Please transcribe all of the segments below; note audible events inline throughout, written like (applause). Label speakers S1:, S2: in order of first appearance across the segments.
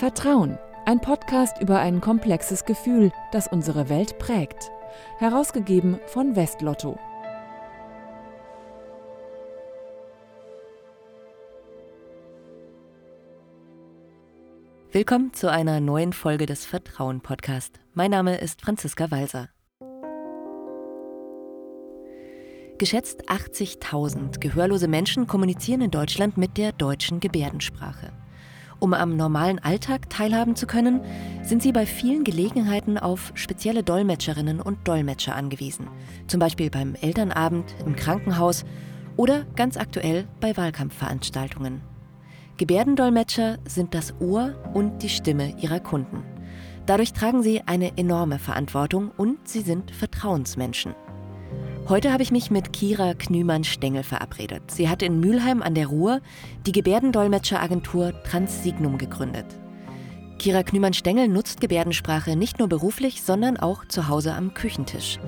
S1: Vertrauen, ein Podcast über ein komplexes Gefühl, das unsere Welt prägt. Herausgegeben von Westlotto.
S2: Willkommen zu einer neuen Folge des Vertrauen Podcast. Mein Name ist Franziska Walser. Geschätzt 80.000 gehörlose Menschen kommunizieren in Deutschland mit der deutschen Gebärdensprache. Um am normalen Alltag teilhaben zu können, sind sie bei vielen Gelegenheiten auf spezielle Dolmetscherinnen und Dolmetscher angewiesen. Zum Beispiel beim Elternabend, im Krankenhaus oder ganz aktuell bei Wahlkampfveranstaltungen. Gebärdendolmetscher sind das Ohr und die Stimme ihrer Kunden. Dadurch tragen sie eine enorme Verantwortung und sie sind Vertrauensmenschen. Heute habe ich mich mit Kira Knümann-Stengel verabredet. Sie hat in Mülheim an der Ruhr die Gebärdendolmetscheragentur Transsignum gegründet. Kira Knümann-Stengel nutzt Gebärdensprache nicht nur beruflich, sondern auch zu Hause am Küchentisch.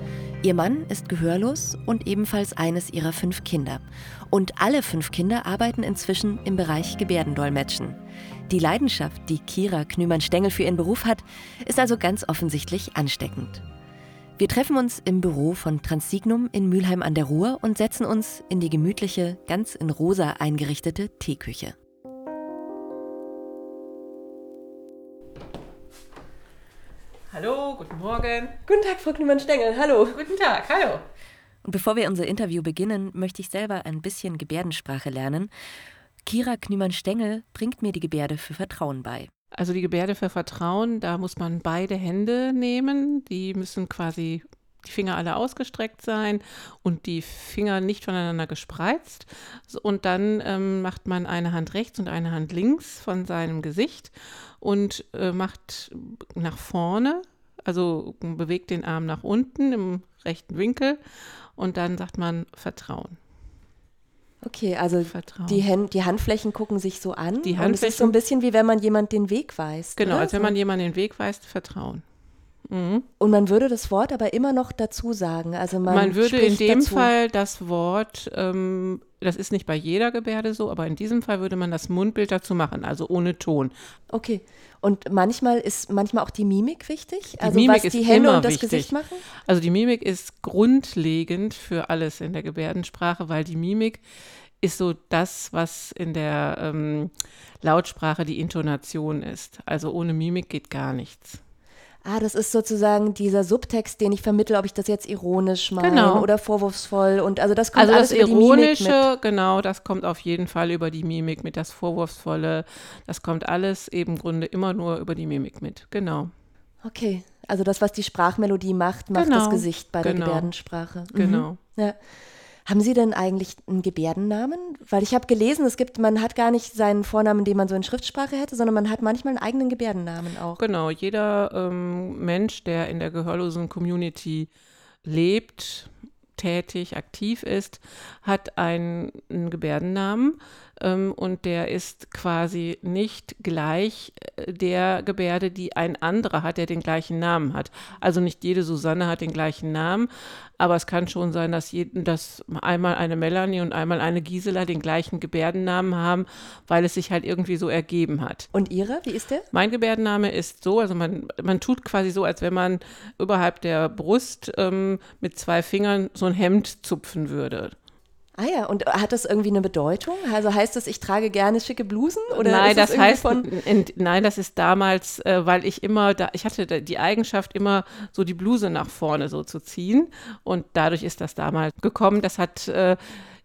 S2: Ihr Mann ist gehörlos und ebenfalls eines ihrer fünf Kinder. Und alle fünf Kinder arbeiten inzwischen im Bereich Gebärdendolmetschen. Die Leidenschaft, die Kira Knümann-Stengel für ihren Beruf hat, ist also ganz offensichtlich ansteckend. Wir treffen uns im Büro von Transsignum in Mülheim an der Ruhr und setzen uns in die gemütliche, ganz in rosa eingerichtete Teeküche.
S3: Hallo, guten Morgen.
S2: Guten Tag, Frau Knümann-Stengel. Hallo.
S3: Guten Tag, hallo.
S2: Und bevor wir unser Interview beginnen, möchte ich selber ein bisschen Gebärdensprache lernen. Kira Knümann-Stengel bringt mir die Gebärde für Vertrauen bei.
S3: Also die Gebärde für Vertrauen, da muss man beide Hände nehmen. Die müssen quasi die Finger alle ausgestreckt sein und die Finger nicht voneinander gespreizt. Und dann ähm, macht man eine Hand rechts und eine Hand links von seinem Gesicht und äh, macht nach vorne, also bewegt den Arm nach unten im rechten Winkel und dann sagt man Vertrauen.
S2: Okay, also die, Hand, die, Handflächen gucken sich so an.
S3: Die Handflächen, und es
S2: ist so ein bisschen wie wenn man jemand den Weg weist.
S3: Genau,
S2: oder?
S3: als wenn man jemand den Weg weist, Vertrauen.
S2: Mhm. Und man würde das Wort aber immer noch dazu sagen. Also man,
S3: man würde in dem dazu. Fall das Wort, ähm, das ist nicht bei jeder Gebärde so, aber in diesem Fall würde man das Mundbild dazu machen, also ohne Ton.
S2: Okay. Und manchmal ist manchmal auch die Mimik wichtig,
S3: die
S2: also
S3: Mimik
S2: was die Hände und das
S3: wichtig.
S2: Gesicht machen.
S3: Also die Mimik ist grundlegend für alles in der Gebärdensprache, weil die Mimik ist so das, was in der ähm, Lautsprache die Intonation ist. Also ohne Mimik geht gar nichts.
S2: Ah, das ist sozusagen dieser Subtext, den ich vermittle, ob ich das jetzt ironisch meine
S3: genau.
S2: oder vorwurfsvoll und also das kommt
S3: also
S2: alles
S3: das
S2: über
S3: ironische,
S2: die Mimik mit.
S3: genau, das kommt auf jeden Fall über die Mimik mit, das vorwurfsvolle, das kommt alles eben im Grunde immer nur über die Mimik mit, genau.
S2: Okay, also das, was die Sprachmelodie macht, macht
S3: genau.
S2: das Gesicht bei
S3: genau.
S2: der Gebärdensprache.
S3: Mhm. Genau.
S2: Ja. Haben Sie denn eigentlich einen Gebärdennamen? Weil ich habe gelesen, es gibt, man hat gar nicht seinen Vornamen, den man so in Schriftsprache hätte, sondern man hat manchmal einen eigenen Gebärdennamen auch.
S3: Genau, jeder ähm, Mensch, der in der gehörlosen Community lebt, tätig, aktiv ist, hat einen, einen Gebärdennamen ähm, und der ist quasi nicht gleich äh, der Gebärde, die ein anderer hat, der den gleichen Namen hat. Also nicht jede Susanne hat den gleichen Namen, aber es kann schon sein, dass, jeden, dass einmal eine Melanie und einmal eine Gisela den gleichen Gebärdennamen haben, weil es sich halt irgendwie so ergeben hat.
S2: Und Ihre, wie ist der?
S3: Mein Gebärdenname ist so, also man, man tut quasi so, als wenn man überhalb der Brust ähm, mit zwei Fingern so ein Hemd zupfen würde.
S2: Ah ja, und hat das irgendwie eine Bedeutung? Also heißt das, ich trage gerne schicke Blusen? Oder
S3: nein, das,
S2: das
S3: heißt, von in, nein, das ist damals, äh, weil ich immer, da, ich hatte die Eigenschaft, immer so die Bluse nach vorne so zu ziehen. Und dadurch ist das damals gekommen. Das hat, äh,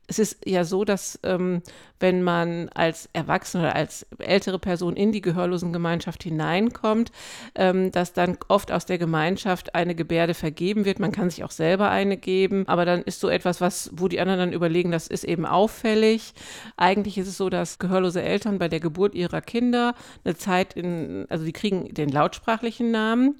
S3: es ist ja so, dass ähm, wenn man als Erwachsene oder als ältere Person in die Gehörlosengemeinschaft hineinkommt, ähm, dass dann oft aus der Gemeinschaft eine Gebärde vergeben wird. Man kann sich auch selber eine geben, aber dann ist so etwas, was, wo die anderen dann überlegen, das ist eben auffällig. Eigentlich ist es so, dass gehörlose Eltern bei der Geburt ihrer Kinder eine Zeit in, also die kriegen den lautsprachlichen Namen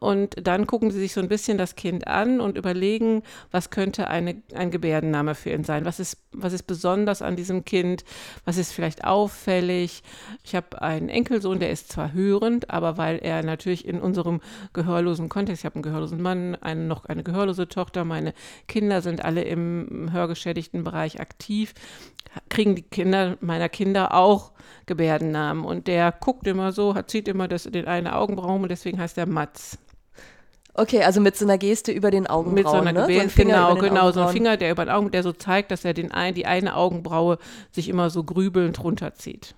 S3: und dann gucken sie sich so ein bisschen das Kind an und überlegen, was könnte eine, ein Gebärdenname für ihn sein, was ist was ist besonders an diesem Kind, was ist vielleicht auffällig. Ich habe einen Enkelsohn, der ist zwar hörend, aber weil er natürlich in unserem gehörlosen Kontext, ich habe einen gehörlosen Mann, eine, noch eine gehörlose Tochter, meine Kinder sind alle im hörgeschädigten Bereich aktiv, kriegen die Kinder meiner Kinder auch Gebärdennamen. Und der guckt immer so, hat, zieht immer das, den einen Augenbrauen und deswegen heißt er Matz.
S2: Okay, also mit so einer Geste über den Augenbrauen,
S3: Mit so einer
S2: ne?
S3: So genau, genau, so ein Finger, der über den Augen, der so zeigt, dass er den ein, die eine Augenbraue sich immer so grübelnd runterzieht.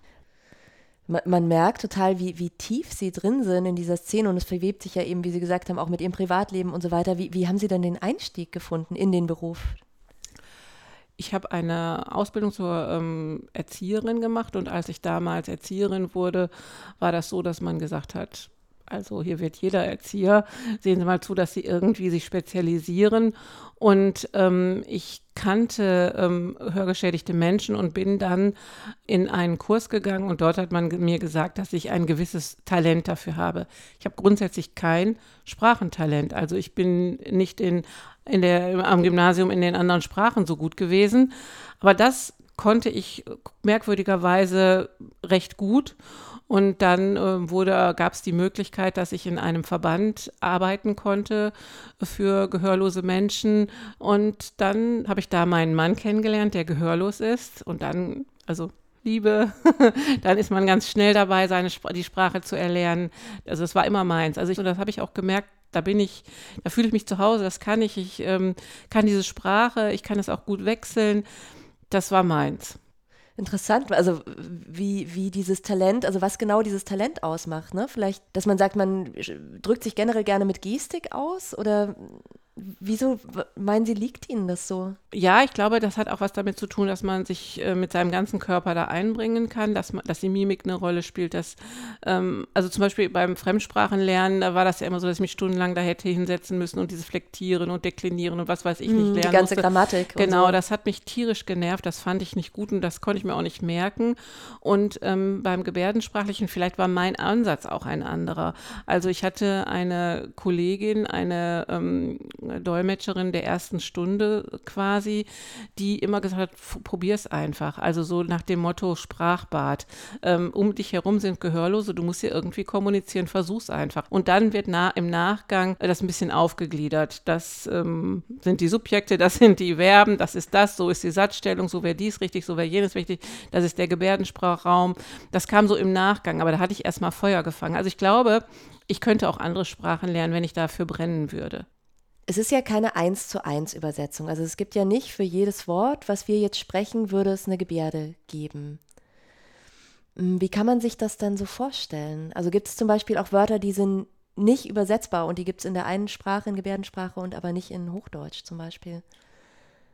S2: Man, man merkt total, wie, wie tief sie drin sind in dieser Szene und es verwebt sich ja eben, wie Sie gesagt haben, auch mit Ihrem Privatleben und so weiter. Wie, wie haben Sie denn den Einstieg gefunden in den Beruf?
S3: Ich habe eine Ausbildung zur ähm, Erzieherin gemacht und als ich damals Erzieherin wurde, war das so, dass man gesagt hat, also hier wird jeder Erzieher, sehen Sie mal zu, dass Sie irgendwie sich spezialisieren. Und ähm, ich kannte ähm, hörgeschädigte Menschen und bin dann in einen Kurs gegangen und dort hat man mir gesagt, dass ich ein gewisses Talent dafür habe. Ich habe grundsätzlich kein Sprachentalent. Also ich bin nicht in, in der, am Gymnasium in den anderen Sprachen so gut gewesen. Aber das konnte ich merkwürdigerweise recht gut. Und dann äh, gab es die Möglichkeit, dass ich in einem Verband arbeiten konnte für gehörlose Menschen. Und dann habe ich da meinen Mann kennengelernt, der gehörlos ist. Und dann, also Liebe, (laughs) dann ist man ganz schnell dabei, seine die Sprache zu erlernen. Also es war immer meins. Also ich, und das habe ich auch gemerkt, da bin ich, da fühle ich mich zu Hause, das kann ich. Ich ähm, kann diese Sprache, ich kann es auch gut wechseln. Das war meins.
S2: Interessant, also wie, wie dieses Talent, also was genau dieses Talent ausmacht, ne? Vielleicht, dass man sagt, man drückt sich generell gerne mit Gestik aus oder Wieso meinen Sie, liegt Ihnen das so?
S3: Ja, ich glaube, das hat auch was damit zu tun, dass man sich äh, mit seinem ganzen Körper da einbringen kann, dass, man, dass die Mimik eine Rolle spielt. Dass, ähm, also zum Beispiel beim Fremdsprachenlernen, da war das ja immer so, dass ich mich stundenlang da hätte hinsetzen müssen und dieses Flektieren und Deklinieren und was weiß ich nicht hm, lernen
S2: Die ganze
S3: musste.
S2: Grammatik.
S3: Genau,
S2: so.
S3: das hat mich tierisch genervt, das fand ich nicht gut und das konnte ich mir auch nicht merken. Und ähm, beim Gebärdensprachlichen, vielleicht war mein Ansatz auch ein anderer. Also ich hatte eine Kollegin, eine ähm, Dolmetscherin der ersten Stunde quasi, die immer gesagt hat, probier es einfach. Also so nach dem Motto Sprachbad. Ähm, um dich herum sind Gehörlose, du musst hier irgendwie kommunizieren, versuch's einfach. Und dann wird na, im Nachgang das ein bisschen aufgegliedert. Das ähm, sind die Subjekte, das sind die Verben, das ist das, so ist die Satzstellung, so wäre dies richtig, so wäre jenes wichtig, das ist der Gebärdensprachraum. Das kam so im Nachgang, aber da hatte ich erstmal Feuer gefangen. Also ich glaube, ich könnte auch andere Sprachen lernen, wenn ich dafür brennen würde.
S2: Es ist ja keine eins zu eins Übersetzung. Also es gibt ja nicht für jedes Wort, was wir jetzt sprechen, würde es eine Gebärde geben. Hm, wie kann man sich das dann so vorstellen? Also gibt es zum Beispiel auch Wörter, die sind nicht übersetzbar und die gibt es in der einen Sprache, in Gebärdensprache und aber nicht in Hochdeutsch zum Beispiel?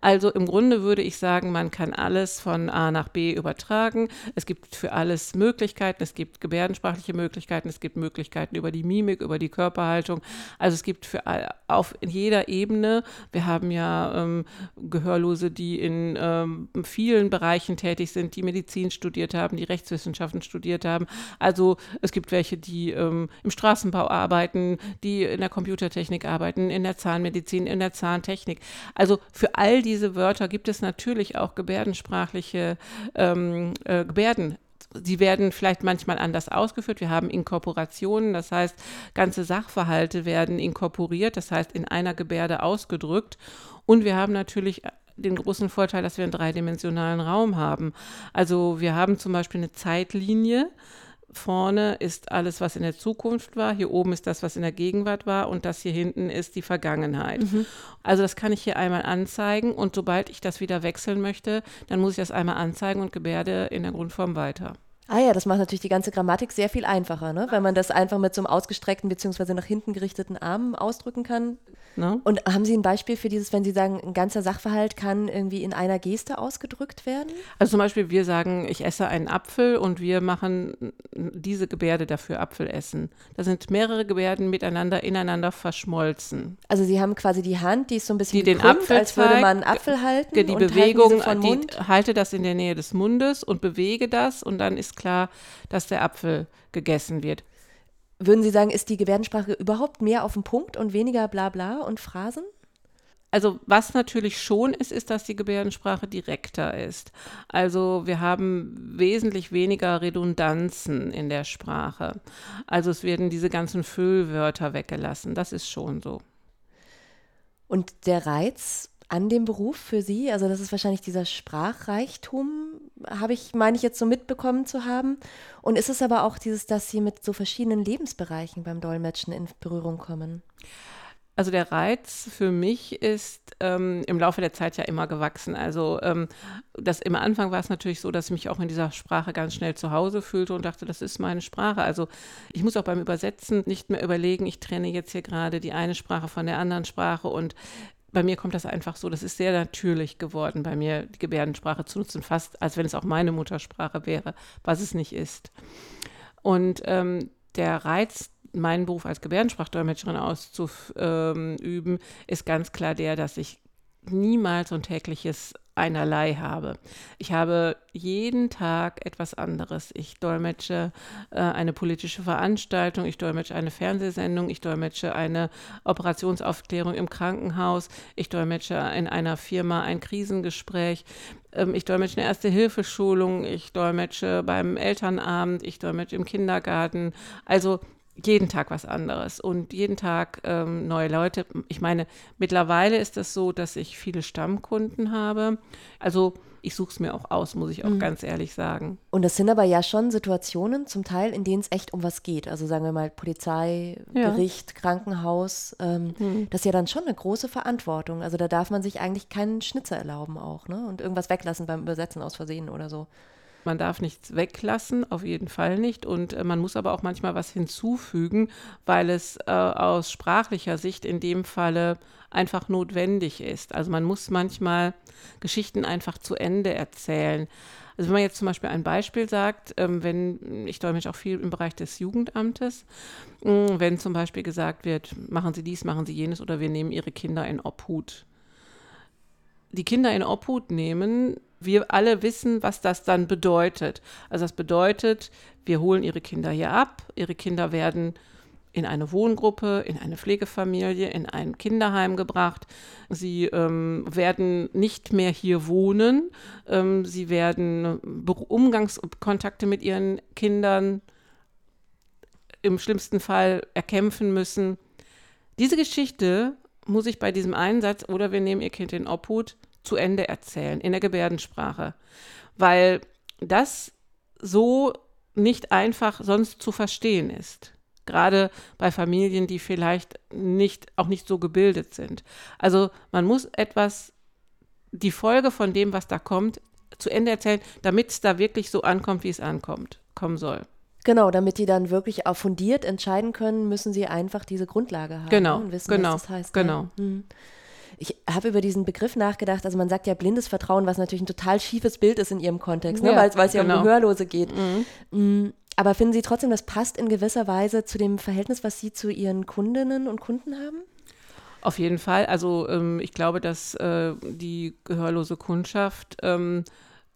S3: Also im Grunde würde ich sagen, man kann alles von A nach B übertragen. Es gibt für alles Möglichkeiten. Es gibt gebärdensprachliche Möglichkeiten. Es gibt Möglichkeiten über die Mimik, über die Körperhaltung. Also es gibt für auf jeder Ebene. Wir haben ja ähm, Gehörlose, die in ähm, vielen Bereichen tätig sind, die Medizin studiert haben, die Rechtswissenschaften studiert haben. Also es gibt welche, die ähm, im Straßenbau arbeiten, die in der Computertechnik arbeiten, in der Zahnmedizin, in der Zahntechnik. Also für all diese diese Wörter gibt es natürlich auch gebärdensprachliche ähm, äh, Gebärden. Sie werden vielleicht manchmal anders ausgeführt. Wir haben Inkorporationen, das heißt, ganze Sachverhalte werden inkorporiert, das heißt, in einer Gebärde ausgedrückt. Und wir haben natürlich den großen Vorteil, dass wir einen dreidimensionalen Raum haben. Also wir haben zum Beispiel eine Zeitlinie, vorne ist alles, was in der Zukunft war, hier oben ist das, was in der Gegenwart war und das hier hinten ist die Vergangenheit. Mhm. Also das kann ich hier einmal anzeigen und sobald ich das wieder wechseln möchte, dann muss ich das einmal anzeigen und gebärde in der Grundform weiter.
S2: Ah ja, das macht natürlich die ganze Grammatik sehr viel einfacher, ne? wenn man das einfach mit so einem ausgestreckten bzw. nach hinten gerichteten Arm ausdrücken kann. No? Und haben Sie ein Beispiel für dieses, wenn Sie sagen, ein ganzer Sachverhalt kann irgendwie in einer Geste ausgedrückt werden?
S3: Also zum Beispiel, wir sagen, ich esse einen Apfel und wir machen diese Gebärde dafür Apfel essen. Da sind mehrere Gebärden miteinander, ineinander verschmolzen.
S2: Also Sie haben quasi die Hand, die ist so ein bisschen
S3: die den Apfel
S2: als würde man einen Apfel halten.
S3: Die Bewegung, die, halte das in der Nähe des Mundes und bewege das und dann ist klar, dass der Apfel gegessen wird.
S2: Würden Sie sagen, ist die Gebärdensprache überhaupt mehr auf den Punkt und weniger Blabla und Phrasen?
S3: Also was natürlich schon ist, ist, dass die Gebärdensprache direkter ist. Also wir haben wesentlich weniger Redundanzen in der Sprache. Also es werden diese ganzen Füllwörter weggelassen. Das ist schon so.
S2: Und der Reiz an dem Beruf für Sie, also das ist wahrscheinlich dieser Sprachreichtum, habe ich, meine ich jetzt so mitbekommen zu haben. Und ist es aber auch dieses, dass Sie mit so verschiedenen Lebensbereichen beim Dolmetschen in Berührung kommen?
S3: Also der Reiz für mich ist ähm, im Laufe der Zeit ja immer gewachsen. Also ähm, das im Anfang war es natürlich so, dass ich mich auch in dieser Sprache ganz schnell zu Hause fühlte und dachte, das ist meine Sprache. Also ich muss auch beim Übersetzen nicht mehr überlegen, ich trenne jetzt hier gerade die eine Sprache von der anderen Sprache und bei mir kommt das einfach so, das ist sehr natürlich geworden, bei mir die Gebärdensprache zu nutzen, fast als wenn es auch meine Muttersprache wäre, was es nicht ist. Und ähm, der Reiz meinen Beruf als Gebärdensprachdolmetscherin auszuüben, ist ganz klar der, dass ich niemals so ein tägliches einerlei habe. Ich habe jeden Tag etwas anderes. Ich dolmetsche äh, eine politische Veranstaltung, ich dolmetsche eine Fernsehsendung, ich dolmetsche eine Operationsaufklärung im Krankenhaus, ich dolmetsche in einer Firma ein Krisengespräch, ähm, ich dolmetsche eine Erste-Hilfe-Schulung, ich dolmetsche beim Elternabend, ich dolmetsche im Kindergarten. Also jeden Tag was anderes und jeden Tag ähm, neue Leute. Ich meine, mittlerweile ist es das so, dass ich viele Stammkunden habe. Also ich suche es mir auch aus, muss ich auch mhm. ganz ehrlich sagen.
S2: Und das sind aber ja schon Situationen zum Teil, in denen es echt um was geht. Also sagen wir mal Polizei, ja. Gericht, Krankenhaus. Ähm, mhm. Das ist ja dann schon eine große Verantwortung. Also da darf man sich eigentlich keinen Schnitzer erlauben auch, ne? Und irgendwas weglassen beim Übersetzen aus Versehen oder so.
S3: Man darf nichts weglassen, auf jeden Fall nicht. Und äh, man muss aber auch manchmal was hinzufügen, weil es äh, aus sprachlicher Sicht in dem Falle einfach notwendig ist. Also man muss manchmal Geschichten einfach zu Ende erzählen. Also wenn man jetzt zum Beispiel ein Beispiel sagt, ähm, wenn, ich dolmetsche auch viel im Bereich des Jugendamtes, mh, mm, wenn zum Beispiel gesagt wird, machen Sie dies, machen Sie jenes oder wir nehmen Ihre Kinder in Obhut. Die Kinder in Obhut nehmen wir alle wissen, was das dann bedeutet. Also das bedeutet, wir holen ihre Kinder hier ab, ihre Kinder werden in eine Wohngruppe, in eine Pflegefamilie, in ein Kinderheim gebracht. Sie ähm, werden nicht mehr hier wohnen. Ähm, sie werden Umgangskontakte mit ihren Kindern im schlimmsten Fall erkämpfen müssen. Diese Geschichte muss ich bei diesem Einsatz oder wir nehmen ihr Kind in Obhut zu Ende erzählen in der Gebärdensprache, weil das so nicht einfach sonst zu verstehen ist. Gerade bei Familien, die vielleicht nicht, auch nicht so gebildet sind. Also man muss etwas, die Folge von dem, was da kommt, zu Ende erzählen, damit es da wirklich so ankommt, wie es ankommt, kommen soll.
S2: Genau, damit die dann wirklich auch fundiert entscheiden können, müssen sie einfach diese Grundlage haben
S3: genau,
S2: und wissen,
S3: genau,
S2: was das heißt.
S3: Genau.
S2: Ja. Mhm. Ich habe über diesen Begriff nachgedacht, also man sagt ja blindes Vertrauen, was natürlich ein total schiefes Bild ist in ihrem Kontext, ne? weil es ja genau. um Gehörlose geht. Mhm. Mm, aber finden Sie trotzdem, das passt in gewisser Weise zu dem Verhältnis, was Sie zu Ihren Kundinnen und Kunden haben?
S3: Auf jeden Fall. Also ähm, ich glaube, dass äh, die gehörlose Kundschaft ähm,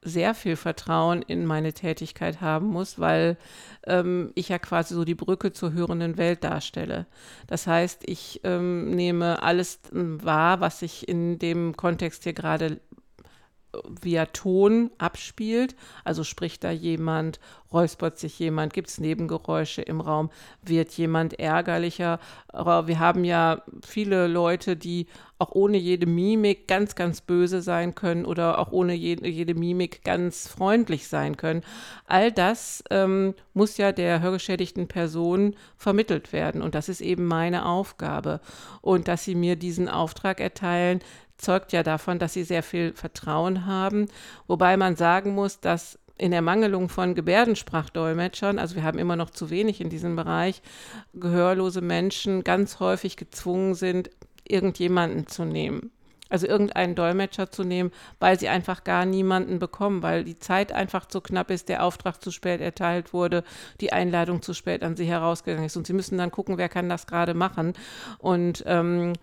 S3: sehr viel Vertrauen in meine Tätigkeit haben muss, weil ähm, ich ja quasi so die Brücke zur hörenden Welt darstelle. Das heißt, ich ähm, nehme alles ähm, wahr, was sich in dem Kontext hier gerade via Ton abspielt. Also spricht da jemand, räuspert sich jemand, gibt es Nebengeräusche im Raum, wird jemand ärgerlicher. Aber wir haben ja viele Leute, die auch ohne jede Mimik ganz, ganz böse sein können oder auch ohne jede, jede Mimik ganz freundlich sein können. All das ähm, muss ja der hörgeschädigten Person vermittelt werden. Und das ist eben meine Aufgabe. Und dass sie mir diesen Auftrag erteilen, zeugt ja davon, dass sie sehr viel Vertrauen haben. Wobei man sagen muss, dass in der Mangelung von Gebärdensprachdolmetschern, also wir haben immer noch zu wenig in diesem Bereich, gehörlose Menschen ganz häufig gezwungen sind, irgendjemanden zu nehmen. Also irgendeinen Dolmetscher zu nehmen, weil sie einfach gar niemanden bekommen, weil die Zeit einfach zu knapp ist, der Auftrag zu spät erteilt wurde, die Einladung zu spät an sie herausgegangen ist. Und sie müssen dann gucken, wer kann das gerade machen. Und ähm,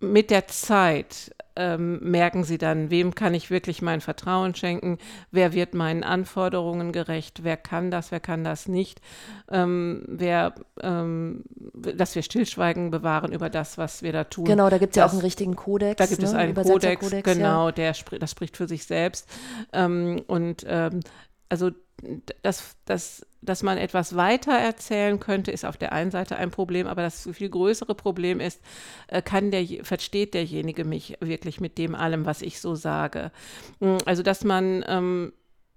S3: mit der Zeit ähm, merken sie dann, wem kann ich wirklich mein Vertrauen schenken, wer wird meinen Anforderungen gerecht, wer kann das, wer kann das nicht, ähm, wer, ähm, dass wir Stillschweigen bewahren über das, was wir da tun.
S2: Genau, da gibt es ja auch einen richtigen Kodex.
S3: Da gibt ne? es einen Kodex, genau, ja. der das spricht für sich selbst. Ähm, und ähm, also das, das dass man etwas weiter erzählen könnte, ist auf der einen Seite ein Problem, aber das viel größere Problem ist, äh, kann der, versteht derjenige mich wirklich mit dem allem, was ich so sage. Hm, also, dass man ähm,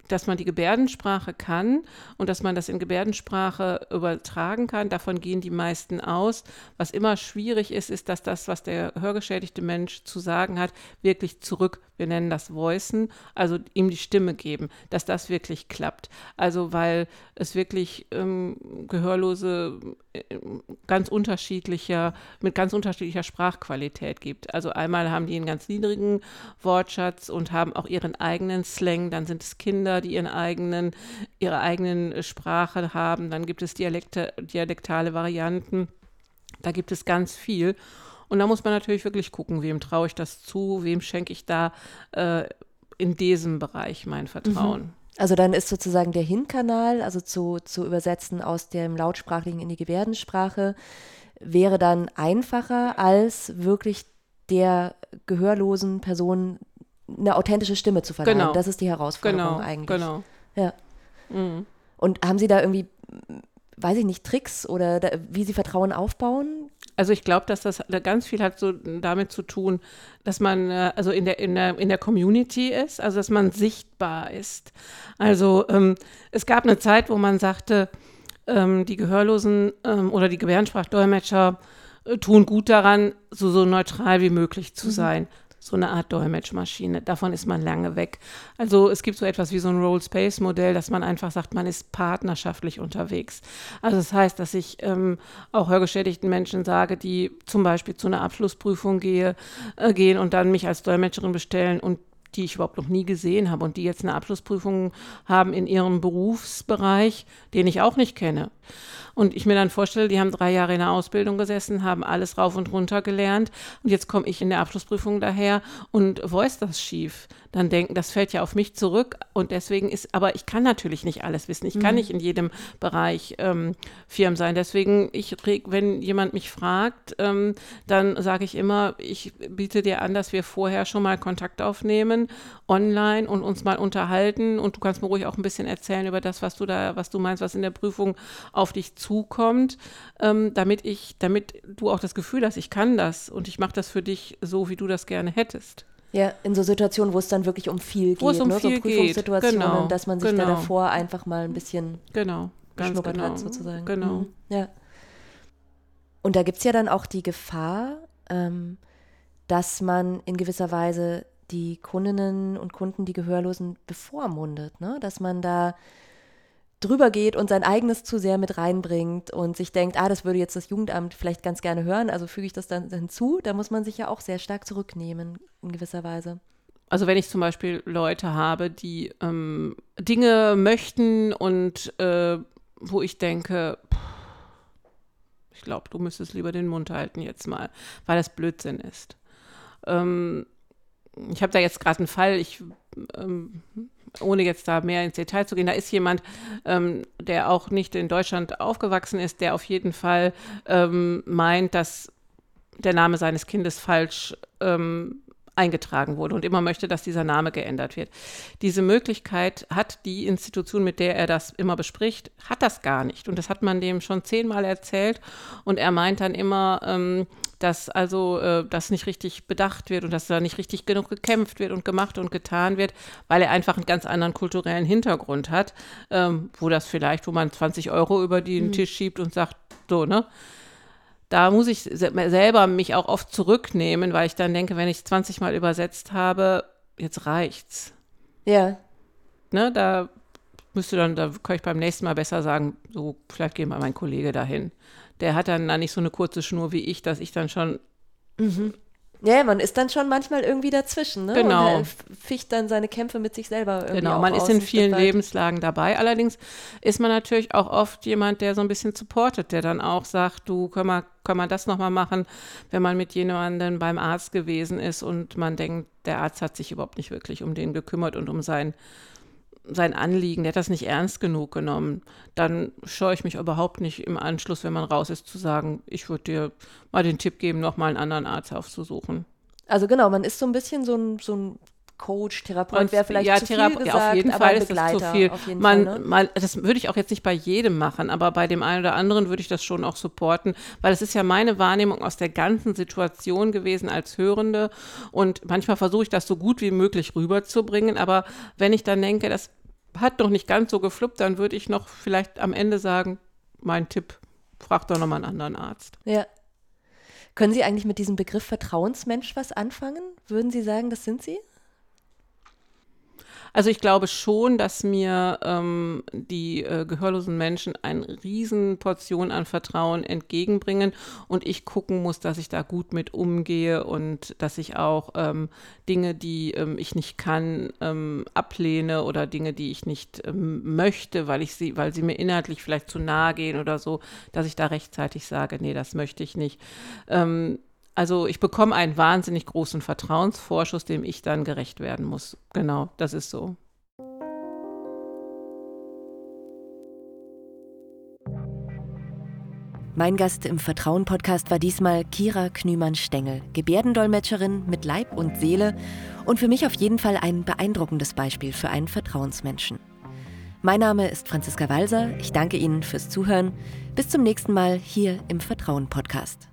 S3: dass man die Gebärdensprache kann und dass man das in Gebärdensprache übertragen kann. Davon gehen die meisten aus. Was immer schwierig ist, ist, dass das, was der hörgeschädigte Mensch zu sagen hat, wirklich zurück, wir nennen das Voicen, also ihm die Stimme geben, dass das wirklich klappt. Also weil es wirklich ähm, Gehörlose äh, ganz unterschiedlicher, mit ganz unterschiedlicher Sprachqualität gibt. Also einmal haben die einen ganz niedrigen Wortschatz und haben auch ihren eigenen Slang, dann sind es Kinder, Kinder, die ihren eigenen, ihre eigenen Sprache haben. Dann gibt es Dialekte, dialektale Varianten. Da gibt es ganz viel. Und da muss man natürlich wirklich gucken, wem traue ich das zu, wem schenke ich da äh, in diesem Bereich mein Vertrauen. Mhm.
S2: Also dann ist sozusagen der Hinkanal, also zu, zu übersetzen aus dem Lautsprachlichen in die Gebärdensprache, wäre dann einfacher als wirklich der gehörlosen Person eine authentische Stimme zu verleihen. Genau. Das ist die Herausforderung
S3: genau.
S2: eigentlich.
S3: Genau.
S2: Ja. Mhm. Und haben Sie da irgendwie, weiß ich nicht, Tricks oder da, wie Sie Vertrauen aufbauen?
S3: Also ich glaube, dass das ganz viel hat so damit zu tun, dass man äh, also in der, in der, in der Community ist, also dass man sichtbar ist. Also ähm, es gab eine Zeit, wo man sagte, ähm, die Gehörlosen ähm, oder die Gebärdensprachdolmetscher äh, tun gut daran, so, so neutral wie möglich zu mhm. So eine Art Dolmetschmaschine. Davon ist man lange weg. Also es gibt so etwas wie so ein Roll-Space-Modell, dass man einfach sagt, man ist partnerschaftlich unterwegs. Also das heißt, dass ich ähm, auch hörgeschädigten Menschen sage, die zum Beispiel zu einer Abschlussprüfung gehe, äh, gehen und dann mich als Dolmetscherin bestellen und die ich überhaupt noch nie gesehen habe und die jetzt eine Abschlussprüfung haben in ihrem Berufsbereich, den ich auch nicht kenne. Und ich mir dann vorstelle, die haben drei Jahre in der Ausbildung gesessen, haben alles rauf und runter gelernt und jetzt komme ich in der Abschlussprüfung daher und voice das schief. Dann denken, das fällt ja auf mich zurück und deswegen ist, aber ich kann natürlich nicht alles wissen. Ich kann mhm. nicht in jedem Bereich ähm, firm sein. Deswegen, ich wenn jemand mich fragt, ähm, dann sage ich immer, ich biete dir an, dass wir vorher schon mal Kontakt aufnehmen online und uns mal unterhalten und du kannst mir ruhig auch ein bisschen erzählen über das, was du da, was du meinst, was in der Prüfung auf dich zukommt, ähm, damit ich, damit du auch das Gefühl hast, ich kann das und ich mache das für dich so, wie du das gerne hättest.
S2: Ja, in so Situationen, wo es dann wirklich um viel
S3: wo geht,
S2: um
S3: ne?
S2: viel
S3: so Prüfungssituationen,
S2: genau, dass man sich
S3: genau.
S2: da davor einfach mal ein bisschen
S3: genau,
S2: geschnuppert
S3: genau,
S2: hat, sozusagen.
S3: Genau.
S2: Mhm. Ja. Und da gibt es ja dann auch die Gefahr, ähm, dass man in gewisser Weise die Kundinnen und Kunden, die Gehörlosen, bevormundet, ne? dass man da drüber geht und sein eigenes zu sehr mit reinbringt und sich denkt, ah, das würde jetzt das Jugendamt vielleicht ganz gerne hören, also füge ich das dann hinzu, da muss man sich ja auch sehr stark zurücknehmen in gewisser Weise.
S3: Also wenn ich zum Beispiel Leute habe, die ähm, Dinge möchten und äh, wo ich denke, ich glaube, du müsstest lieber den Mund halten jetzt mal, weil das Blödsinn ist. Ähm, ich habe da jetzt gerade einen Fall, ich ähm, ohne jetzt da mehr ins Detail zu gehen, da ist jemand, ähm, der auch nicht in Deutschland aufgewachsen ist, der auf jeden Fall ähm, meint, dass der Name seines Kindes falsch ähm, eingetragen wurde und immer möchte, dass dieser Name geändert wird. Diese Möglichkeit hat die Institution, mit der er das immer bespricht, hat das gar nicht. Und das hat man dem schon zehnmal erzählt. Und er meint dann immer, ähm, dass also äh, das nicht richtig bedacht wird und dass da nicht richtig genug gekämpft wird und gemacht und getan wird, weil er einfach einen ganz anderen kulturellen Hintergrund hat, ähm, wo das vielleicht, wo man 20 Euro über den mhm. Tisch schiebt und sagt, so, ne? Da muss ich selber mich auch oft zurücknehmen, weil ich dann denke, wenn ich 20 Mal übersetzt habe, jetzt reicht's.
S2: Ja.
S3: Ne, da müsste dann, da kann ich beim nächsten Mal besser sagen, so, vielleicht gehen wir mein Kollege dahin. Der hat dann, dann nicht so eine kurze Schnur wie ich, dass ich dann schon
S2: mhm. Ja, man ist dann schon manchmal irgendwie dazwischen, ne?
S3: Genau.
S2: Und ficht dann seine Kämpfe mit sich selber irgendwie
S3: Genau, man ist in vielen. Lebenslagen dabei. Allerdings ist man natürlich auch oft jemand, der so ein bisschen supportet, der dann auch sagt, du, können wir, können wir das nochmal machen, wenn man mit jemandem beim Arzt gewesen ist und man denkt, der Arzt hat sich überhaupt nicht wirklich um den gekümmert und um sein, sein Anliegen, der hat das nicht ernst genug genommen. Dann scheue ich mich überhaupt nicht im Anschluss, wenn man raus ist, zu sagen, ich würde dir mal den Tipp geben, nochmal einen anderen Arzt aufzusuchen.
S2: Also genau, man ist so ein bisschen so ein, so ein Coach, Therapeut
S3: Und
S2: wäre vielleicht
S3: ja,
S2: zu viel
S3: Therape-
S2: gesagt,
S3: ja, auf jeden Fall ist das zu viel. man,
S2: Fall. Ne?
S3: man, das würde ich auch jetzt nicht bei jedem machen, aber bei dem einen oder anderen würde ich das schon auch supporten, weil es ist ja meine Wahrnehmung aus der ganzen Situation gewesen als Hörende und manchmal versuche ich das so gut wie möglich rüberzubringen, aber wenn ich dann denke, das hat noch nicht ganz so gefluppt, dann würde ich noch vielleicht am Ende sagen, mein Tipp, frag doch nochmal einen anderen Arzt.
S2: Ja. Können Sie eigentlich mit diesem Begriff Vertrauensmensch was anfangen? Würden Sie sagen, das sind Sie?
S3: Also ich glaube schon, dass mir ähm, die äh, gehörlosen Menschen eine Portion an Vertrauen entgegenbringen und ich gucken muss, dass ich da gut mit umgehe und dass ich auch ähm, Dinge, die ähm, ich nicht kann, ähm, ablehne oder Dinge, die ich nicht ähm, möchte, weil ich sie, weil sie mir inhaltlich vielleicht zu nahe gehen oder so, dass ich da rechtzeitig sage, nee, das möchte ich nicht. Also ich bekomme einen wahnsinnig großen Vertrauensvorschuss, dem ich dann gerecht werden muss. Genau, das ist so.
S2: Mein Gast im Vertrauen-Podcast war diesmal Kira Knümann-Stengel, Gebärdendolmetscherin mit Leib und Seele und für mich auf jeden Fall ein beeindruckendes Beispiel für einen Vertrauensmenschen. Mein Name ist Franziska Walser. Ich danke Ihnen fürs Zuhören. Bis zum nächsten Mal hier im Vertrauen-Podcast.